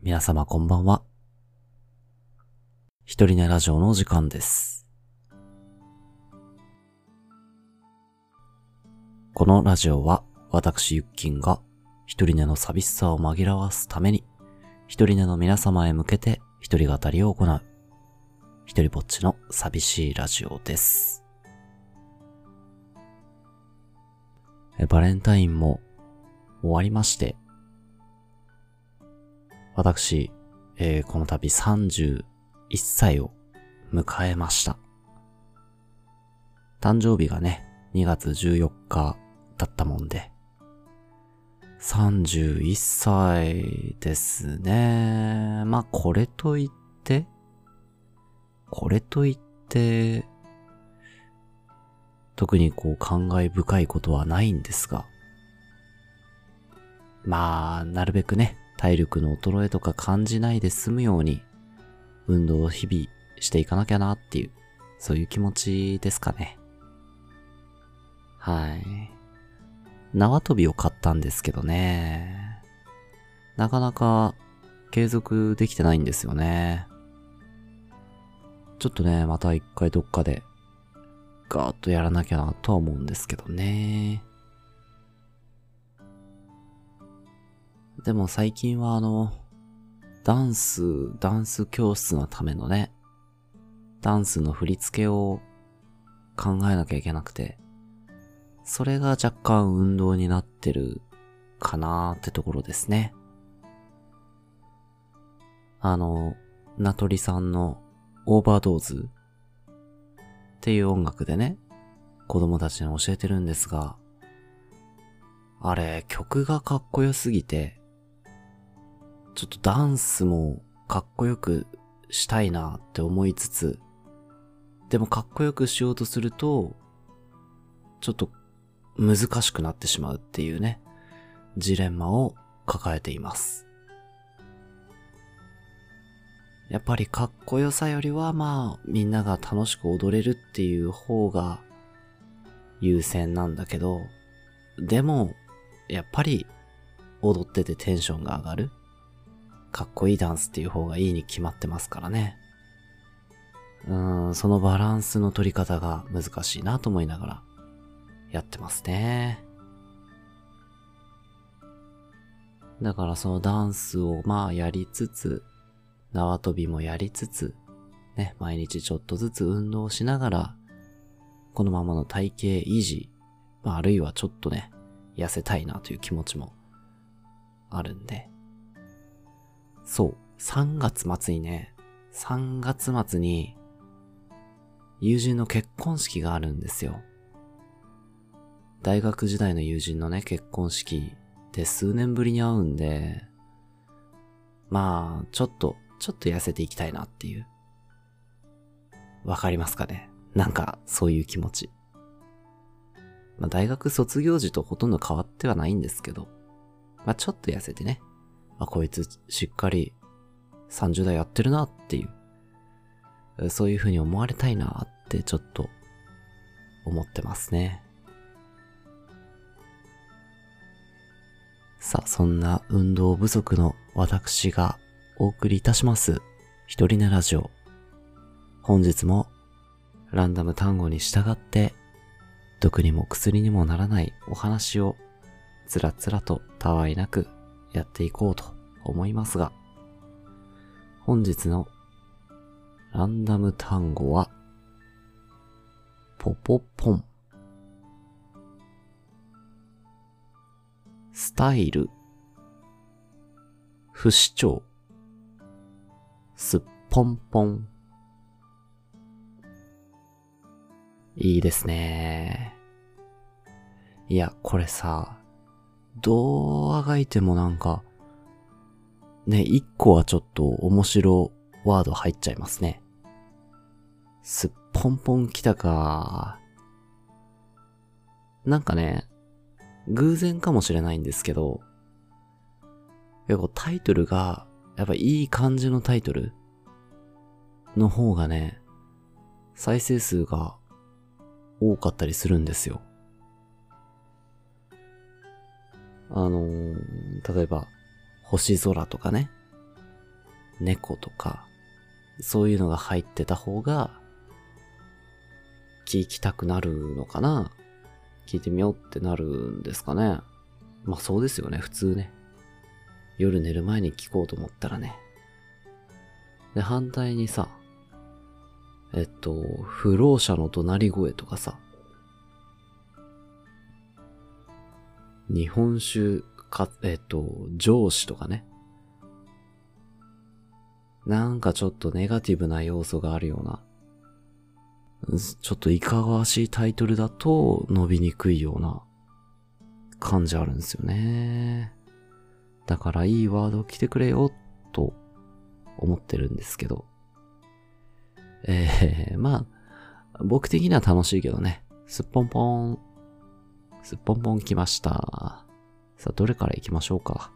皆様こんばんは。一人寝ラジオの時間です。このラジオは私ゆっきんが一人寝の寂しさを紛らわすために一人寝の皆様へ向けて一人語りを行う一人ぼっちの寂しいラジオです。バレンタインも終わりまして、私、えーこの度31歳を迎えました。誕生日がね、2月14日だったもんで、31歳ですね。まあ、これといって、これといって、特にこう感慨深いことはないんですが、まあ、なるべくね、体力の衰えとか感じないで済むように、運動を日々していかなきゃなっていう、そういう気持ちですかね。はい。縄跳びを買ったんですけどね。なかなか継続できてないんですよね。ちょっとね、また一回どっかでガーッとやらなきゃなとは思うんですけどね。でも最近はあの、ダンス、ダンス教室のためのね、ダンスの振り付けを考えなきゃいけなくて、それが若干運動になってるかなーってところですね。あの、ナトリさんのオーバードーズっていう音楽でね、子供たちに教えてるんですが、あれ、曲がかっこよすぎて、ちょっとダンスもかっこよくしたいなって思いつつ、でもかっこよくしようとすると、ちょっと難しくなってしまうっていうね、ジレンマを抱えています。やっぱりかっこよさよりはまあみんなが楽しく踊れるっていう方が優先なんだけど、でもやっぱり踊っててテンションが上がるかっこいいダンスっていう方がいいに決まってますからね。うーん、そのバランスの取り方が難しいなと思いながらやってますね。だからそのダンスをまあやりつつ、縄跳びもやりつつ、ね、毎日ちょっとずつ運動しながら、このままの体型維持、まああるいはちょっとね、痩せたいなという気持ちもあるんで、そう、3月末にね、3月末に、友人の結婚式があるんですよ。大学時代の友人のね、結婚式で数年ぶりに会うんで、まあ、ちょっと、ちょっと痩せていきたいなっていう。わかりますかね？なんか、そういう気持ち。まあ、大学卒業時とほとんど変わってはないんですけど、まあ、ちょっと痩せてね、あ、こいつしっかり30代やってるなっていう、そういう風に思われたいなってちょっと思ってますね。さあ、そんな運動不足の私がお送りいたします。一人寝ラジオ。本日もランダム単語に従って毒にも薬にもならないお話をつらつらとたわいなくやっていこうと思いますが、本日のランダム単語は、ポポポン。スタイル。不死鳥。すっぽんぽん。いいですね。いや、これさ、どうあがいてもなんか、ね、一個はちょっと面白ワード入っちゃいますね。すっぽんぽん来たか。なんかね、偶然かもしれないんですけど、結構タイトルが、やっぱいい感じのタイトルの方がね、再生数が多かったりするんですよ。あのー例えば、星空とかね。猫とか、そういうのが入ってた方が、聞きたくなるのかな聞いてみようってなるんですかね。まあそうですよね、普通ね。夜寝る前に聞こうと思ったらね。で、反対にさ、えっと、不老者の怒鳴り声とかさ、日本酒か、えっと、上司とかね。なんかちょっとネガティブな要素があるような、ちょっといかがわしいタイトルだと伸びにくいような感じあるんですよね。だからいいワード来てくれよ、と思ってるんですけど。えー、まあ、僕的には楽しいけどね。すっぽんぽん。すっぽんぽん来ました。さあ、どれから行きましょうか。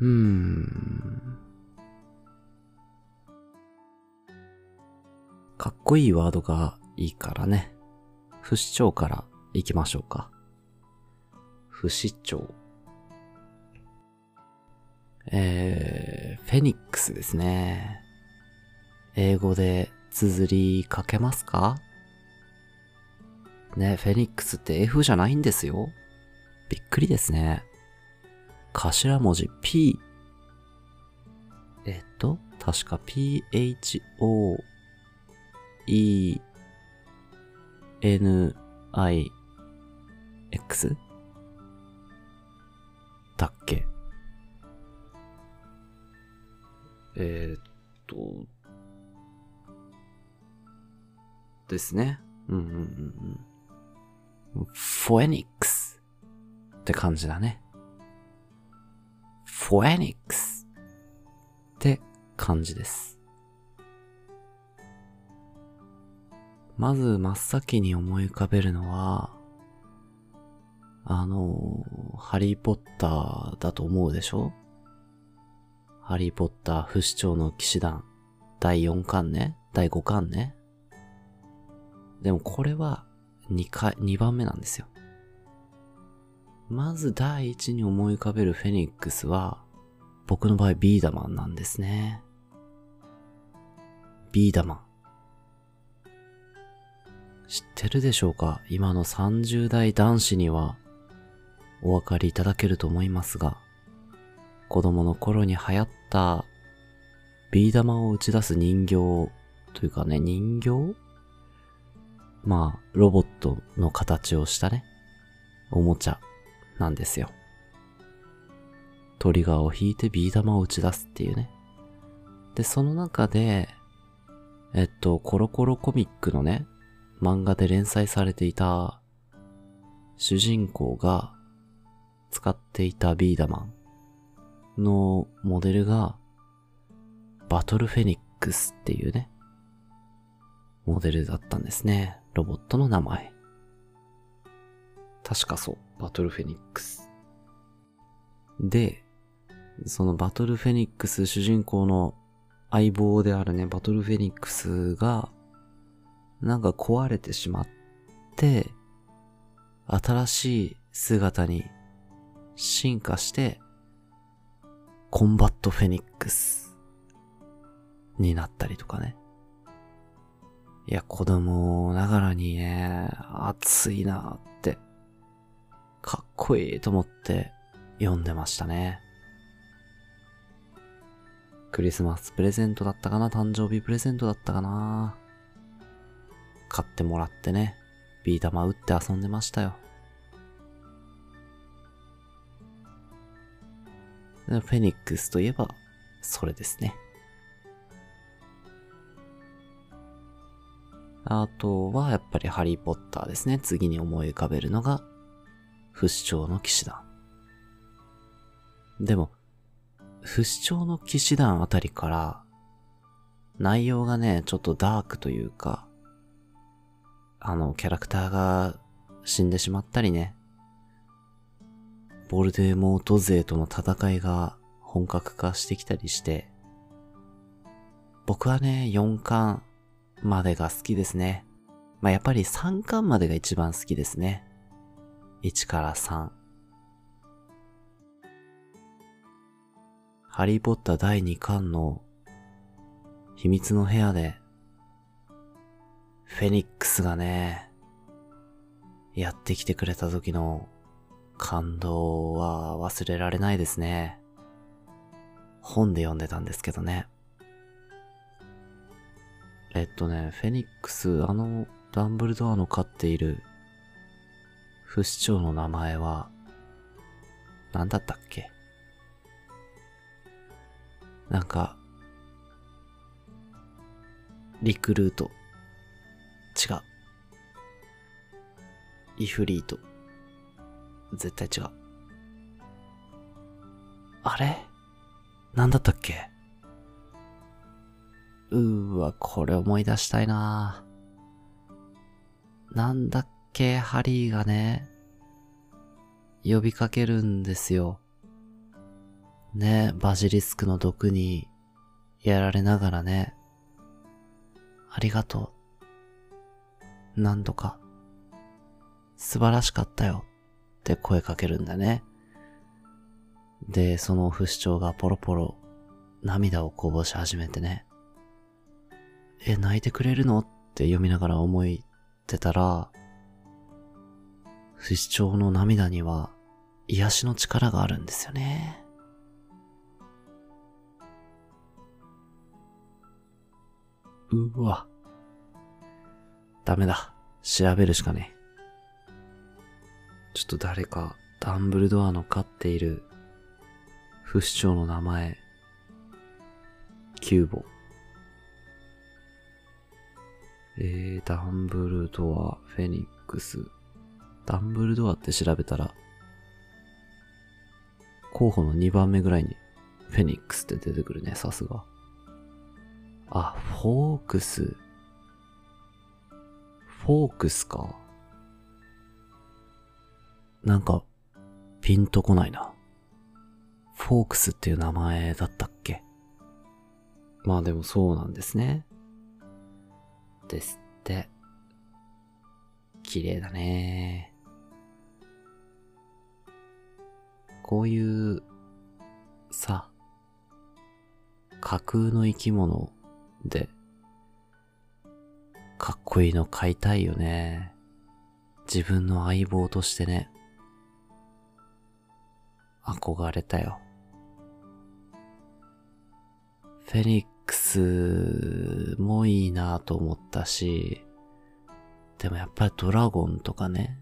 うーん。かっこいいワードがいいからね。不死鳥から行きましょうか。不死鳥。えー、フェニックスですね。英語で綴りかけますか？ね、フェニックスって F じゃないんですよ。びっくりですね。頭文字 P。えっと、確か PHO E N I X? だっけ？えー、っと、ですね。うんうんうんうん。フォエニックスって感じだね。フォエニックスって感じです。まず真っ先に思い浮かべるのは、あの、ハリーポッターだと思うでしょ？ハリーポッター不死鳥の騎士団第4巻ね第5巻ねでもこれは2回、2番目なんですよ。まず第一に思い浮かべるフェニックスは、僕の場合ビーダマンなんですね。ビーダマン。知ってるでしょうか？今の30代男子にはお分かりいただけると思いますが、子供の頃に流行ったビー玉を打ち出す人形というかね、人形まあ、ロボットの形をしたね、おもちゃなんですよ。トリガーを引いてビー玉を打ち出すっていうね。で、その中で、えっと、コロコロコミックのね、漫画で連載されていた、主人公が使っていたビーダマンのモデルが、バトルフェニックスっていうね、モデルだったんですね。ロボットの名前。確かそう。バトルフェニックス。で、そのバトルフェニックス主人公の相棒であるね、バトルフェニックスが、なんか壊れてしまって、新しい姿に進化して、コンバットフェニックスになったりとかね。いや、子供ながらにね、熱いなって、かっこいいと思って読んでましたね。クリスマスプレゼントだったかな？誕生日プレゼントだったかな？買ってもらってね、ビー玉打って遊んでましたよ。フェニックスといえば、それですね。あとはやっぱりハリーポッターですね。次に思い浮かべるのが、不死鳥の騎士団。でも、不死鳥の騎士団あたりから、内容がね、ちょっとダークというか、あの、キャラクターが死んでしまったりね、ボルデモート勢との戦いが本格化してきたりして、僕はね、4巻までが好きですね。まあ、やっぱり3巻までが一番好きですね。1から3。ハリーポッター第2巻の秘密の部屋で、フェニックスがね、やってきてくれた時の感動は忘れられないですね。本で読んでたんですけどね。えっとね、フェニックス、あの、ダンブルドアの飼っている不死鳥の名前は、何だったっけ？なんか、リクルート。違う。イフリート。絶対違う。あれ？なんだったっけ？うーわ、これ思い出したいななんだっけ、ハリーがね、呼びかけるんですよ。ね、バジリスクの毒にやられながらね、ありがとう。何度か、素晴らしかったよって声かけるんだね。で、その不死鳥がポロポロ涙をこぼし始めてね。え、泣いてくれるの？って読みながら思いってたら、不死鳥の涙には癒しの力があるんですよね。うわ。ダメだ。調べるしかねえ。ちょっと誰か、ダンブルドアの飼っている不死鳥の名前、キューボ。えー、ダンブルドア、フェニックス。ダンブルドアって調べたら、候補の2番目ぐらいに、フェニックスって出てくるね、さすが。あ、フォークス。フォークスか。なんか、ピンとこないな。フォークスっていう名前だったっけ？まあでもそうなんですね。ですって。綺麗だね。こういう、さ、架空の生き物で、かっこいいの飼いたいよね。自分の相棒としてね。憧れたよ。フェニッククスもいいなと思ったし、でもやっぱりドラゴンとかね。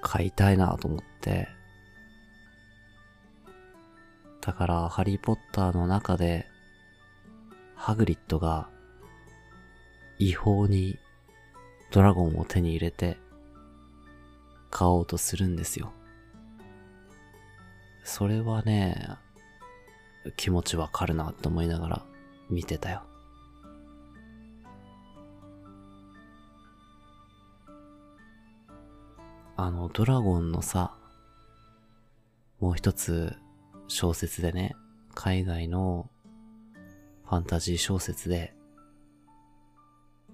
買いたいなと思って。だから、ハリーポッターの中で、ハグリッドが違法にドラゴンを手に入れて買おうとするんですよ。それはね、気持ちわかるなと思いながら見てたよ。あの、ドラゴンのさ、もう一つ小説でね、海外のファンタジー小説で、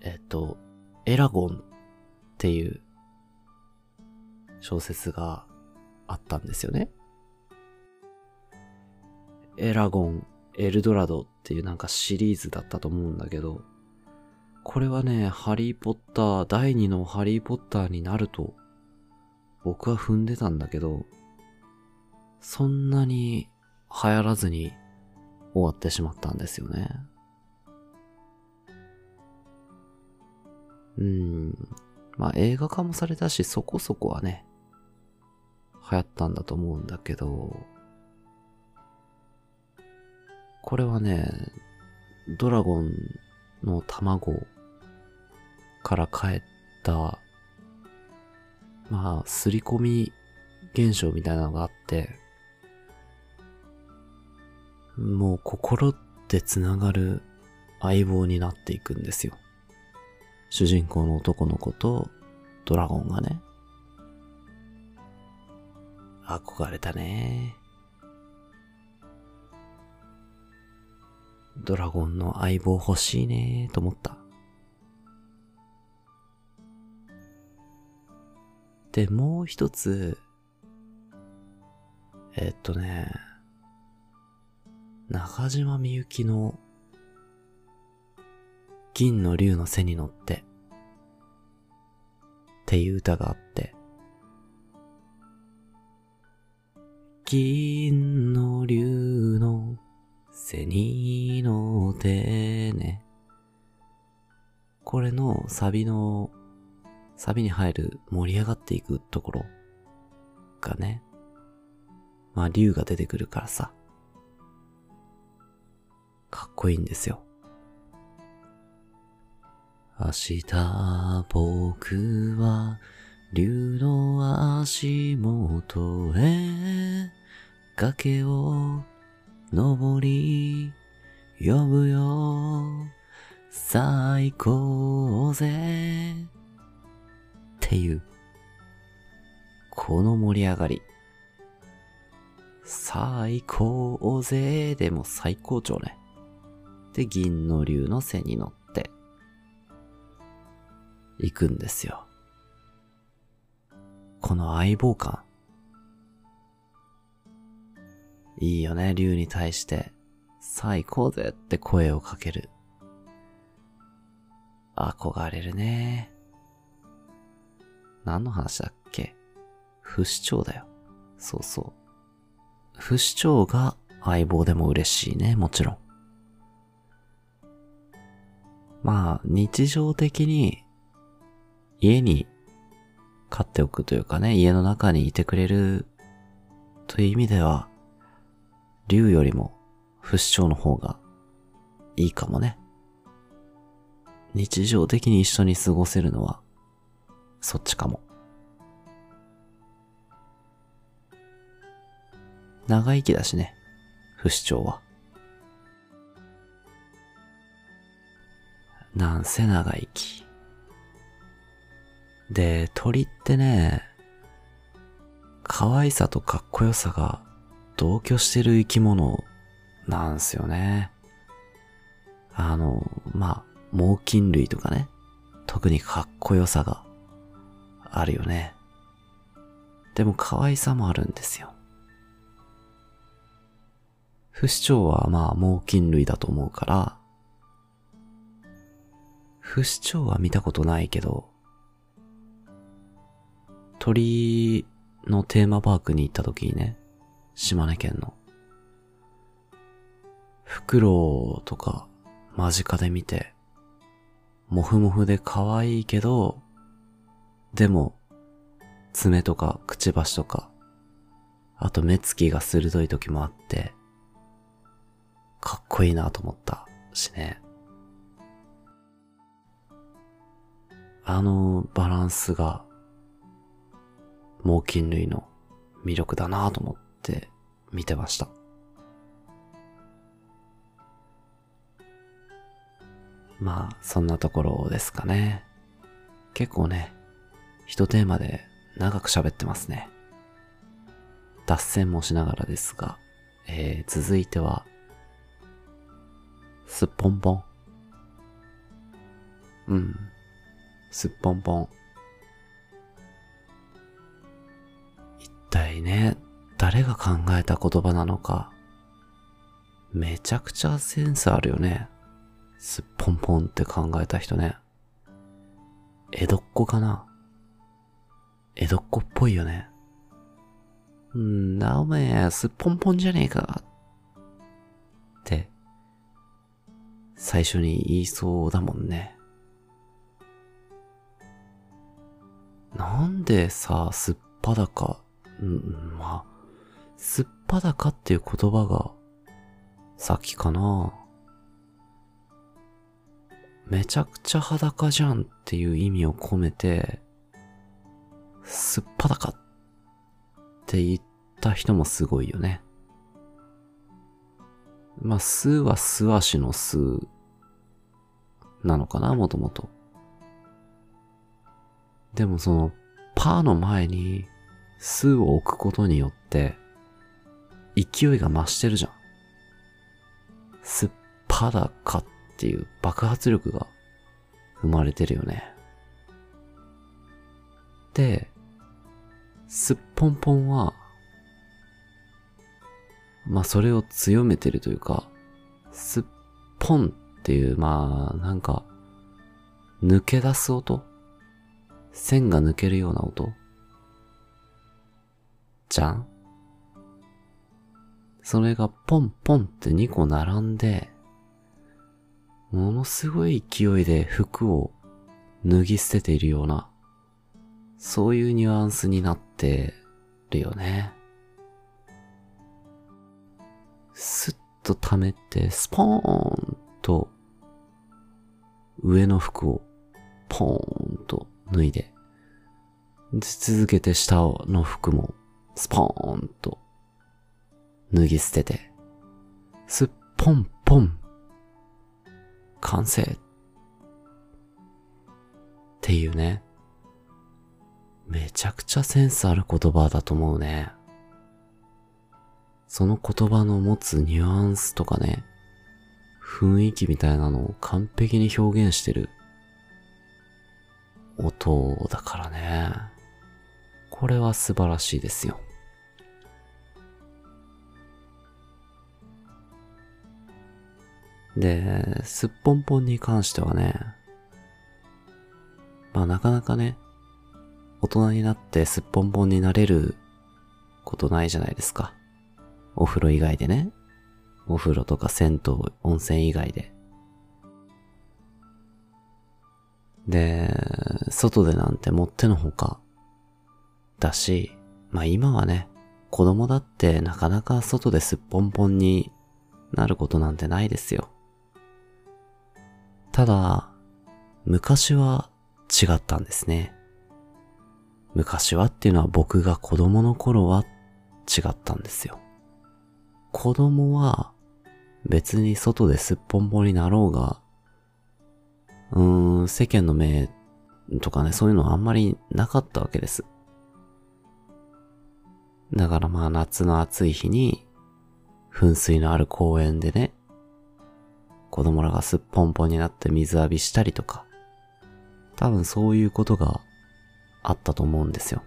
えっと、エラゴンっていう小説があったんですよね。エラゴン、エルドラドっていうなんかシリーズだったと思うんだけど、これはね、ハリーポッター、第2のハリーポッターになると、僕は踏んでたんだけど、そんなに流行らずに終わってしまったんですよね。うん。まあ映画化もされたしそこそこはね、流行ったんだと思うんだけど、これはね、ドラゴンの卵から帰った、まあ、すり込み現象みたいなのがあって、もう心って繋がる相棒になっていくんですよ。主人公の男の子とドラゴンがね。憧れたね。ドラゴンの相棒欲しいねと思った。で、もう一つ、えっとね、中島みゆきの銀の竜の背に乗ってっていう歌があって、銀の竜の背に乗ってね。これのサビの、サビに入る盛り上がっていくところがね、まあ竜が出てくるからさ、かっこいいんですよ。明日僕は竜の足元へ崖を登り呼ぶよ。最高ぜ。っていう。この盛り上がり。最高ぜ。でも最高潮ね。で銀の竜の背に乗って。行くんですよ。この相棒感。いいよね、竜に対して、さあ行こうぜって声をかける。憧れるね。何の話だっけ？不死鳥だよ。そうそう。不死鳥が相棒でも嬉しいね、もちろん。まあ、日常的に家に飼っておくというかね、家の中にいてくれるという意味では、竜よりも不死鳥の方がいいかもね。日常的に一緒に過ごせるのは、そっちかも。長生きだしね、不死鳥は。なんせ長生き。で、鳥ってね、可愛さとかっこよさが同居してる生き物なんすよね。あの、まあ、猛禽類とかね、特にかっこよさがあるよね。でも可愛さもあるんですよ。不死鳥はまあ猛禽類だと思うから、不死鳥は見たことないけど、鳥のテーマパークに行った時にね、島根県の。フクロウとか間近で見て、モフモフで可愛いけど、でも、爪とかくちばしとか、あと目つきが鋭い時もあって、かっこいいなと思ったしね。あのバランスが猛禽類の魅力だなと思って見てました。まあ、そんなところですかね。結構ね、一テーマで長く喋ってますね。脱線もしながらですが、えー、続いては、すっぽんぽん。うん。すっぽんぽん。一体ね、誰が考えた言葉なのか、めちゃくちゃセンスあるよね。すっぽんぽんって考えた人ね。江戸っ子かな江戸っ子っぽいよね。んなおめえ、すっぽんぽんじゃねえか。って、最初に言いそうだもんね。なんでさ、すっぱだか、ん、まあ、すっぱだかっていう言葉が、先かな。めちゃくちゃ裸じゃんっていう意味を込めて、すっぱだかって言った人もすごいよね。まあ、すは素足のすなのかな、もともと。でもその、パーの前に、すを置くことによって、勢いが増してるじゃん。すっぱだかっていう爆発力が生まれてるよね。で、すっぽんぽんは、まあそれを強めてるというか、すっぽんっていう、まあなんか、抜け出す音？線が抜けるような音？じゃん？それがポンポンって2個並んで、ものすごい勢いで服を脱ぎ捨てているような、そういうニュアンスになってるよね。スッと溜めて、スポーンと、上の服をポーンと脱いで、続けて下の服もスポーンと脱ぎ捨てて、すっぽんぽん。完成。っていうね。めちゃくちゃセンスある言葉だと思うね。その言葉の持つニュアンスとかね、雰囲気みたいなのを完璧に表現してる音だからね。これは素晴らしいですよ。で、すっぽんぽんに関してはね、まあなかなかね、大人になってすっぽんぽんになれることないじゃないですか。お風呂以外でね。お風呂とか銭湯、温泉以外で。で、外でなんてもってのほか。だし、まあ今はね、子供だってなかなか外ですっぽんぽんになることなんてないですよ。ただ、昔は違ったんですね。昔はっていうのは僕が子供の頃は違ったんですよ。子供は別に外ですっぽんぽんになろうが、うーん、世間の目とかね、そういうのはあんまりなかったわけです。だからまあ夏の暑い日に、噴水のある公園でね、子供らがすっぽんぽんになって水浴びしたりとか、多分そういうことがあったと思うんですよ。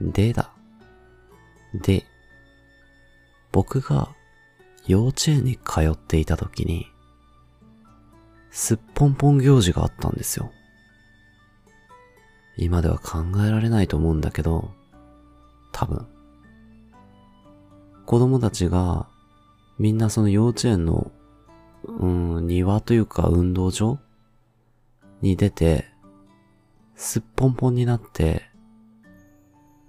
でだ。で、僕が幼稚園に通っていた時に、すっぽんぽん行事があったんですよ。今では考えられないと思うんだけど、多分。子供たちがみんなその幼稚園の、うん、庭というか運動場に出て、すっぽんぽんになって、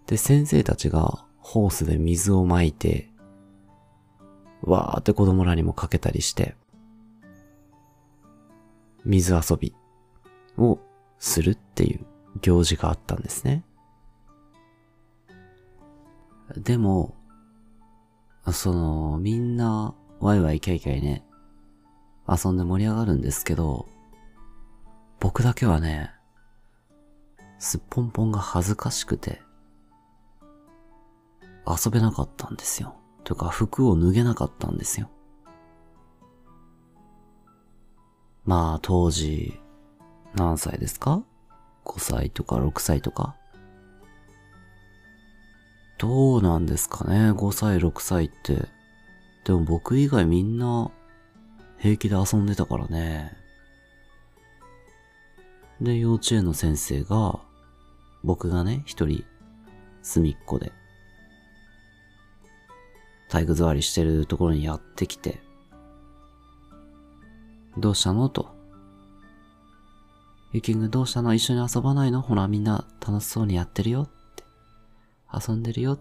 で、先生たちがホースで水をまいて、わーって子供らにもかけたりして、水遊びをするっていう行事があったんですね。でも、その、みんな、ワイワイキャイキャイね、遊んで盛り上がるんですけど、僕だけはね、すっぽんぽんが恥ずかしくて、遊べなかったんですよ。というか、服を脱げなかったんですよ。まあ、当時、何歳ですか ?5 歳とか6歳とか？どうなんですかね ?5 歳、6歳って。でも僕以外みんな平気で遊んでたからね。で、幼稚園の先生が、僕がね、一人、隅っこで、体育座りしてるところにやってきて、どうしたの？と。ゆきんぐどうしたの？一緒に遊ばないの？ほらみんな楽しそうにやってるよ。遊んでるよ。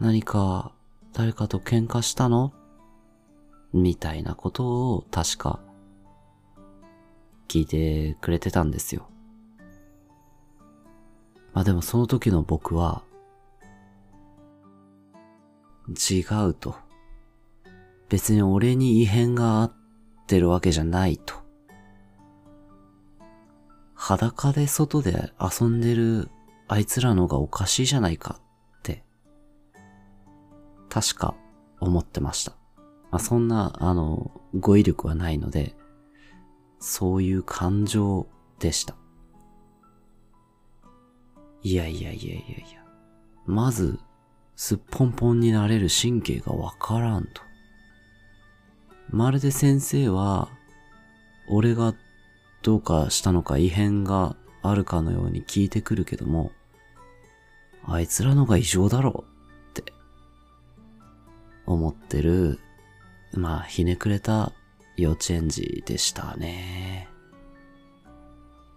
何か誰かと喧嘩したの？みたいなことを確か聞いてくれてたんですよ。まあでもその時の僕は違うと。別に俺に異変があってるわけじゃないと。裸で外で遊んでるあいつらのがおかしいじゃないかって、確か思ってました。まあ、そんな、あの、語彙力はないので、そういう感情でした。いやいやいやいやいや。まず、すっぽんぽんになれる神経がわからんと。まるで先生は、俺がどうかしたのか異変があるかのように聞いてくるけども、あいつらのが異常だろうって思ってる、まあひねくれた幼稚園児でしたね。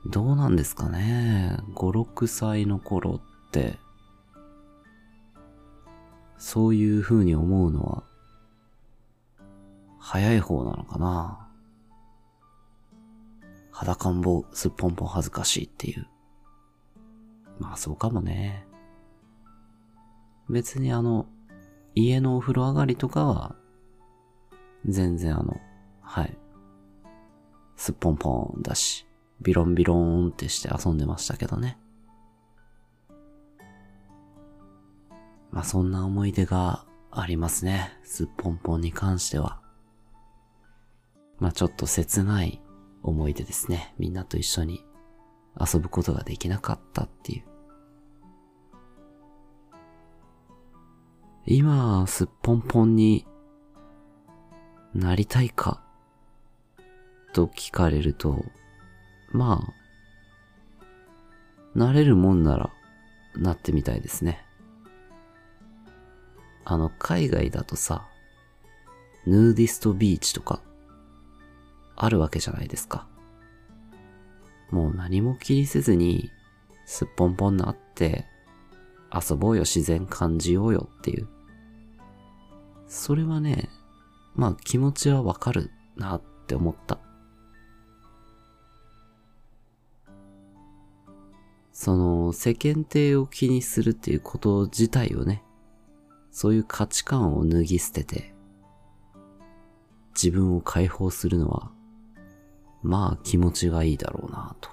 どうなんですかね？5、6歳の頃って、そういう風に思うのは、早い方なのかな？裸んぼすっぽんぽん恥ずかしいっていう。まあそうかもね。別にあの、家のお風呂上がりとかは、全然あの、はい。すっぽんぽんだし、ビロンビローンってして遊んでましたけどね。まあそんな思い出がありますね。すっぽんぽんに関しては。まあちょっと切ない思い出ですね。みんなと一緒に遊ぶことができなかったっていう。今、すっぽんぽんになりたいかと聞かれると、まあ、なれるもんならなってみたいですね。あの、海外だとさ、ヌーディストビーチとか、あるわけじゃないですか。もう何も気にせずに、すっぽんぽんなって、遊ぼうよ自然感じようよっていう。それはね、まあ気持ちはわかるなって思った。その世間体を気にするっていうこと自体をね、そういう価値観を脱ぎ捨てて、自分を解放するのは、まあ気持ちがいいだろうなと。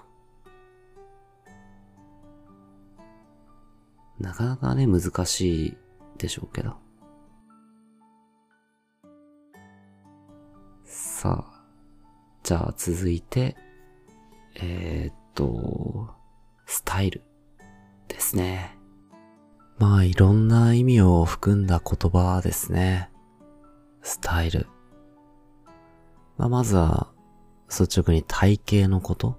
なかなかね、難しいでしょうけど。さあ、じゃあ続いて、えー、っと、スタイルですね。まあいろんな意味を含んだ言葉ですね。スタイル。まあまずは、率直に体型のこと？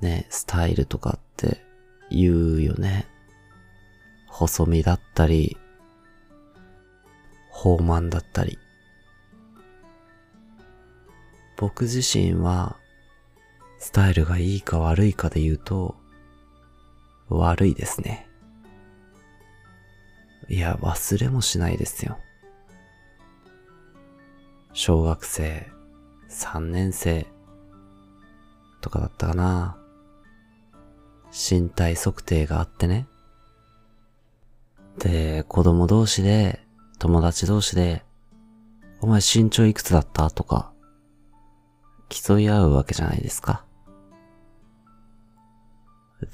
ね、スタイルとかって言うよね。細身だったり、豊満だったり。僕自身は、スタイルがいいか悪いかで言うと、悪いですね。いや、忘れもしないですよ。小学生、3年生、とかだったかな。身体測定があってね。で、子供同士で、友達同士で、お前身長いくつだった？とか、競い合うわけじゃないですか。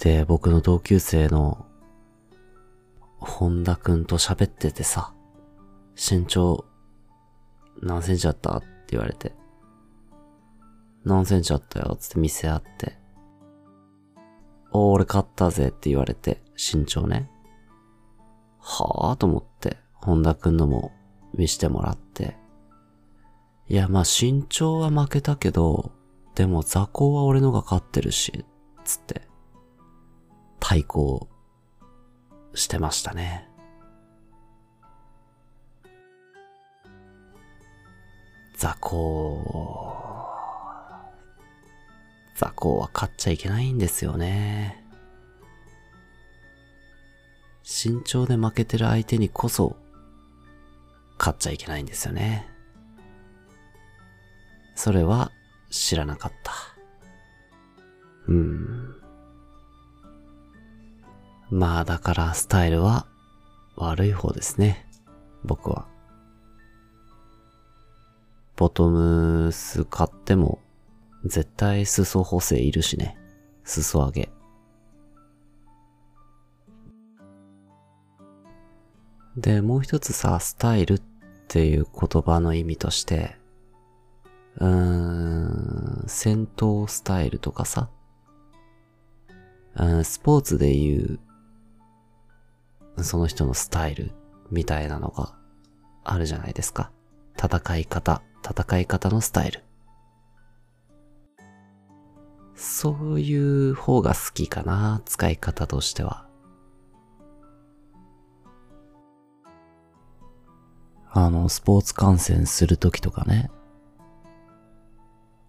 で、僕の同級生の本田くんと喋っててさ、身長何センチあった？って言われて、何センチあったよつって見せ合って、おー俺買ったぜって言われて、身長ね。はぁと思って、本田くんのも見してもらって、いやまあ身長は負けたけど、でも座高は俺のが勝ってるし、つって、対抗してましたね。雑魚、雑魚は勝っちゃいけないんですよね。身長で負けてる相手にこそ、勝っちゃいけないんですよね。それは知らなかった。うん。まあだからスタイルは悪い方ですね。僕は。ボトムス買っても絶対裾補正いるしね。裾上げ。で、もう一つさ、スタイルっていう言葉の意味として、うーん、戦闘スタイルとかさ、うん、スポーツで言うその人のスタイルみたいなのがあるじゃないですか。戦い方、戦い方のスタイル。そういう方が好きかな、使い方としては。あの、スポーツ観戦するときとかね。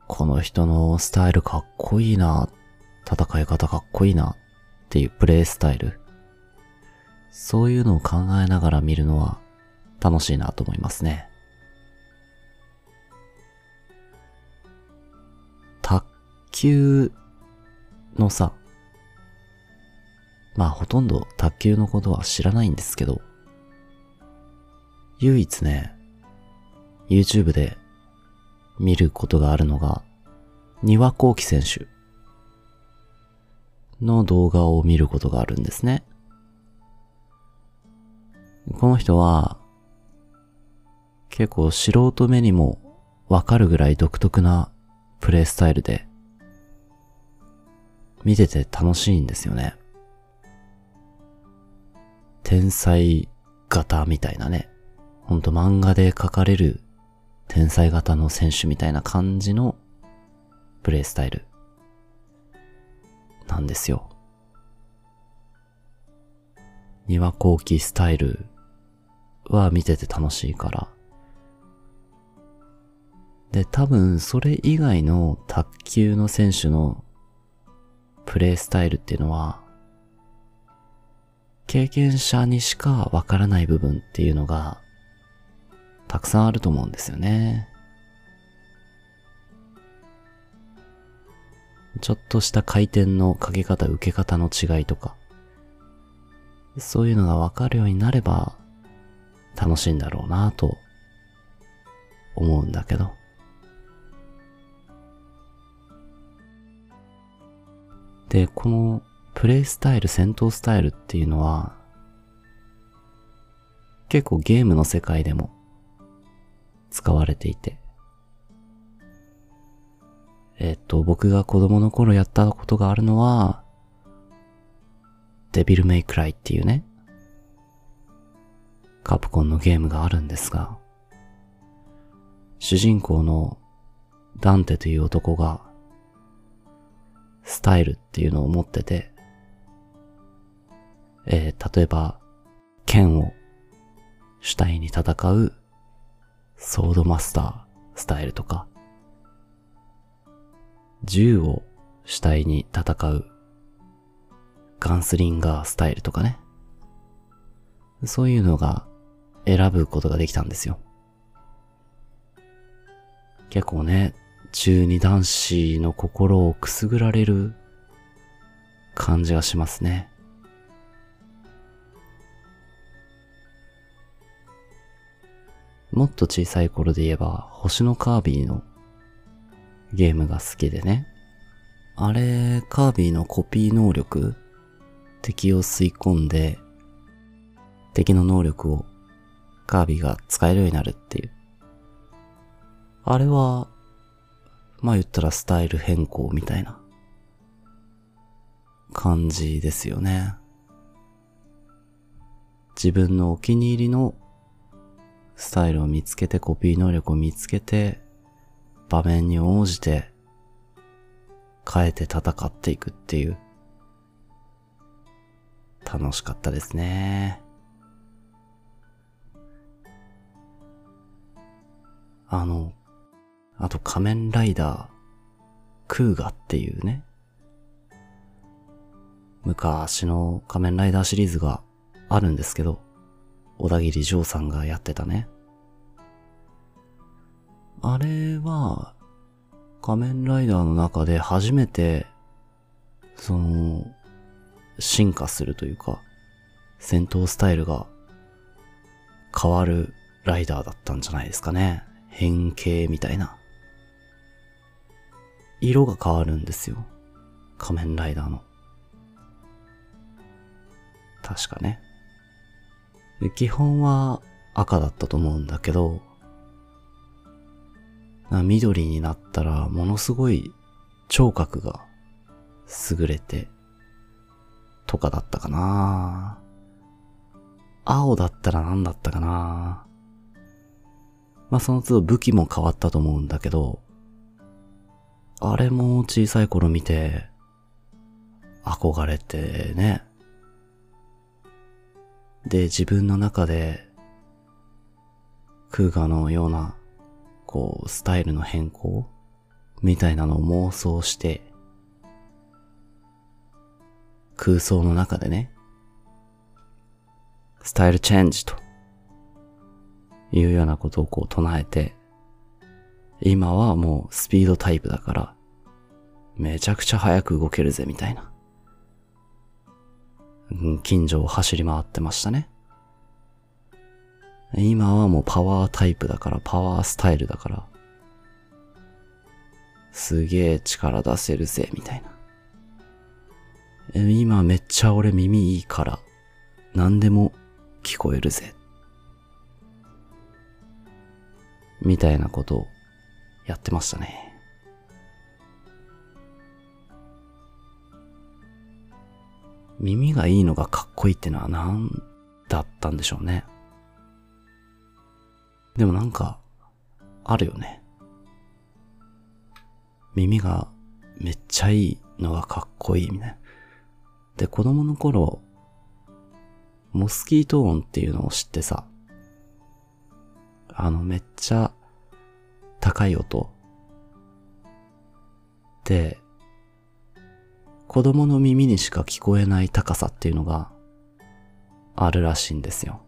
この人のスタイルかっこいいな、戦い方かっこいいなっていうプレイスタイル。そういうのを考えながら見るのは楽しいなと思いますね。球のさ、まあほとんど卓球のことは知らないんですけど、唯一ね、YouTube で見ることがあるのが、庭幸輝選手の動画を見ることがあるんですね。この人は、結構素人目にもわかるぐらい独特なプレイスタイルで、見てて楽しいんですよね。天才型みたいなね。ほんと漫画で描かれる天才型の選手みたいな感じのプレイスタイルなんですよ。庭後期スタイルは見てて楽しいから。で、多分それ以外の卓球の選手のプレイスタイルっていうのは、経験者にしかわからない部分っていうのがたくさんあると思うんですよね。ちょっとした回転のかけ方、受け方の違いとか、そういうのがわかるようになれば楽しいんだろうなと思うんだけど。で、このプレイスタイル、戦闘スタイルっていうのは、結構ゲームの世界でも使われていて。えっと、僕が子供の頃やったことがあるのは、デビルメイクライっていうね、カプコンのゲームがあるんですが、主人公のダンテという男が、スタイルっていうのを持ってて、えー、例えば、剣を主体に戦うソードマスタースタイルとか、銃を主体に戦うガンスリンガースタイルとかね。そういうのが選ぶことができたんですよ。結構ね、中二男子の心をくすぐられる感じがしますね。もっと小さい頃で言えば、星のカービィのゲームが好きでね。あれ、カービィのコピー能力敵を吸い込んで、敵の能力をカービィが使えるようになるっていう。あれは、まあ言ったらスタイル変更みたいな感じですよね。自分のお気に入りのスタイルを見つけて、コピー能力を見つけて、場面に応じて、変えて戦っていくっていう、楽しかったですね。あの、あと仮面ライダー、クーガっていうね、昔の仮面ライダーシリーズがあるんですけど、小田切丈さんがやってたね。あれは、仮面ライダーの中で初めて、その、進化するというか、戦闘スタイルが変わるライダーだったんじゃないですかね。変形みたいな。色が変わるんですよ。仮面ライダーの。確かね。基本は赤だったと思うんだけど、緑になったらものすごい聴覚が優れて、とかだったかな青だったら何だったかなまあその都度武器も変わったと思うんだけど、あれも小さい頃見て、憧れてね。で、自分の中で、空ガのような、こう、スタイルの変更みたいなのを妄想して、空想の中でね、スタイルチェンジというようなことをこう唱えて、今はもうスピードタイプだから、めちゃくちゃ速く動けるぜみたいな。近所を走り回ってましたね。今はもうパワータイプだから、パワースタイルだから、すげえ力出せるぜ、みたいな。今めっちゃ俺耳いいから、何でも聞こえるぜ。みたいなことをやってましたね。耳がいいのがかっこいいってのは何だったんでしょうね。でもなんか、あるよね。耳がめっちゃいいのがかっこいいみたいな。で、子供の頃、モスキート音っていうのを知ってさ、あの、めっちゃ高い音。で、子供の耳にしか聞こえない高さっていうのがあるらしいんですよ。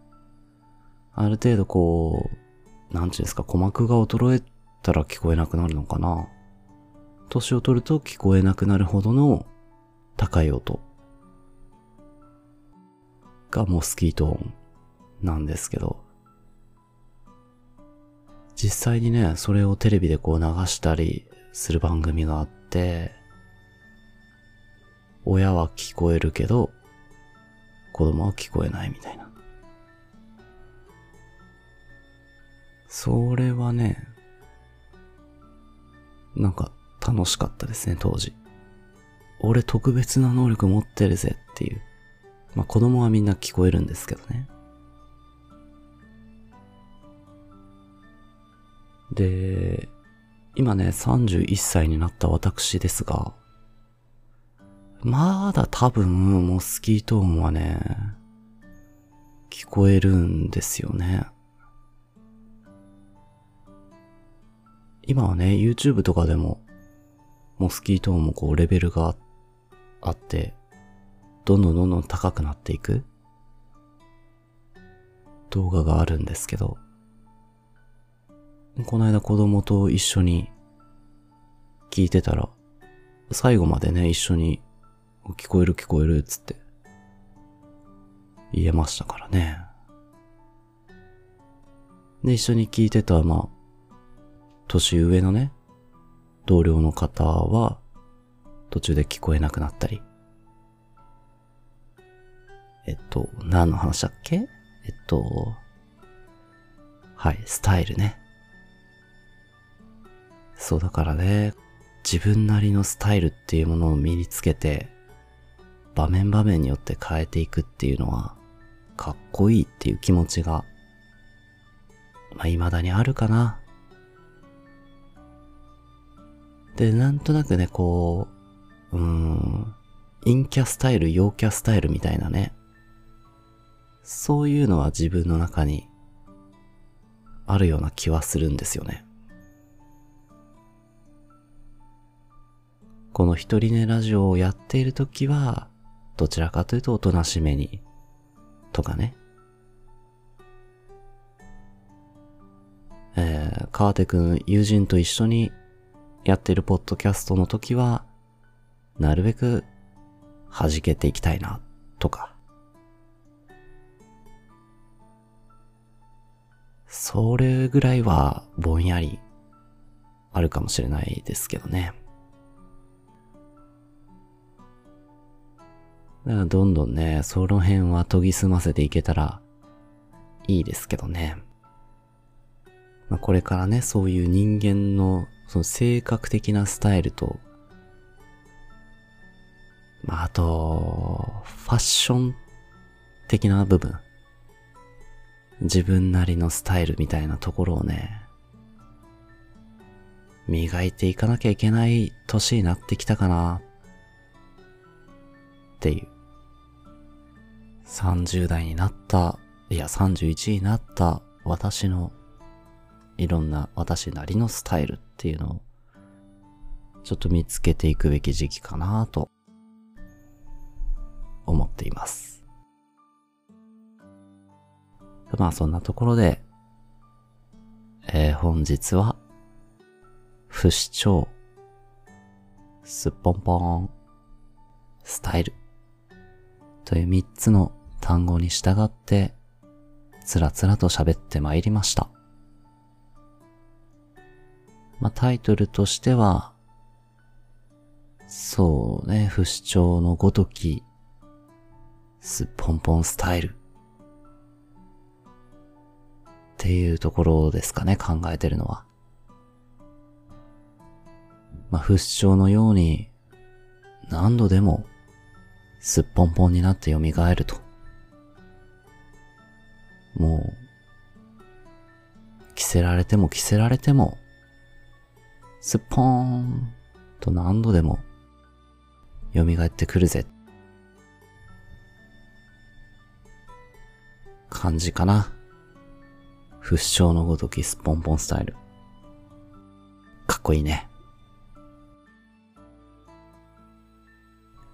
ある程度こう、なんちゅうんですか、鼓膜が衰えたら聞こえなくなるのかな。年を取ると聞こえなくなるほどの高い音がモスキート音なんですけど、実際にね、それをテレビでこう流したりする番組があって、親は聞こえるけど、子供は聞こえないみたいな。それはね、なんか楽しかったですね、当時。俺特別な能力持ってるぜっていう。まあ子供はみんな聞こえるんですけどね。で、今ね、31歳になった私ですが、まだ多分、モスキート音はね、聞こえるんですよね。今はね、YouTube とかでも、モスキート音もこうレベルがあって、どんどんどんどん高くなっていく動画があるんですけど、この間子供と一緒に聞いてたら、最後までね、一緒に聞こえる聞こえるっつって言えましたからね。で、一緒に聞いてた、まあ、年上のね、同僚の方は、途中で聞こえなくなったり。えっと、何の話だっけ？えっと、はい、スタイルね。そうだからね、自分なりのスタイルっていうものを身につけて、場面場面によって変えていくっていうのは、かっこいいっていう気持ちが、まあ、未だにあるかな。で、なんとなくね、こう、うーん、陰キャスタイル、陽キャスタイルみたいなね。そういうのは自分の中にあるような気はするんですよね。この一人寝ラジオをやっているときは、どちらかというとおとなしめに、とかね。えー、川手くん友人と一緒にやっているポッドキャストの時は、なるべく弾けていきたいな、とか。それぐらいはぼんやりあるかもしれないですけどね。だからどんどんね、その辺は研ぎ澄ませていけたらいいですけどね。まあ、これからね、そういう人間のその性格的なスタイルと、まあ、あと、ファッション的な部分。自分なりのスタイルみたいなところをね、磨いていかなきゃいけない年になってきたかな、っていう。30代になった、いや31になった私のいろんな私なりのスタイルっていうのをちょっと見つけていくべき時期かなと思っています。まあそんなところで、えー、本日は不死鳥、すっぽんぽん、スタイルという三つの単語に従って、つらつらと喋ってまいりました。まあ、タイトルとしては、そうね、不死鳥のごとき、すっぽんぽんスタイル。っていうところですかね、考えてるのは。まあ、不死鳥のように、何度でも、すっぽんぽんになって蘇ると。もう、着せられても着せられても、すっぽーんと何度でも、蘇ってくるぜ。感じかな。不死鳥のごときすっぽんぽんスタイル。かっこいいね。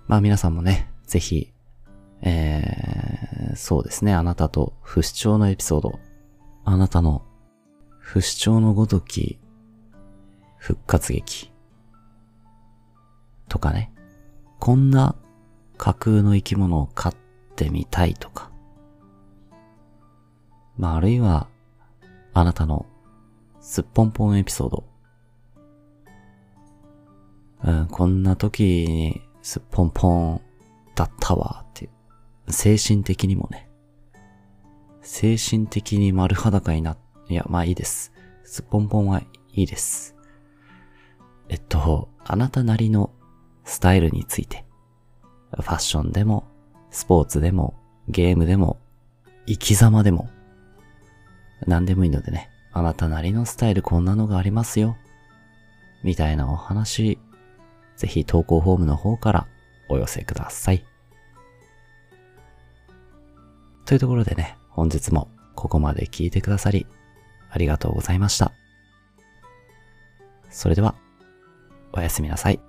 まあ皆さんもね、ぜひ、えー、そうですね、あなたと不死鳥のエピソード、あなたの不死鳥のごとき復活劇。とかね、こんな架空の生き物を飼ってみたいとか、まああるいは、あなたのすっぽんぽんエピソード、うん、こんな時にすっぽんぽんだったわっていう。精神的にもね。精神的に丸裸にな、いや、まあいいです。すっぽんぽんはいいです。えっと、あなたなりのスタイルについて、ファッションでも、スポーツでも、ゲームでも、生き様でも、何でもいいのでね、あなたなりのスタイルこんなのがありますよ。みたいなお話ぜひ投稿フォームの方からお寄せください。というところでね、本日もここまで聞いてくださり、ありがとうございました。それでは、おやすみなさい。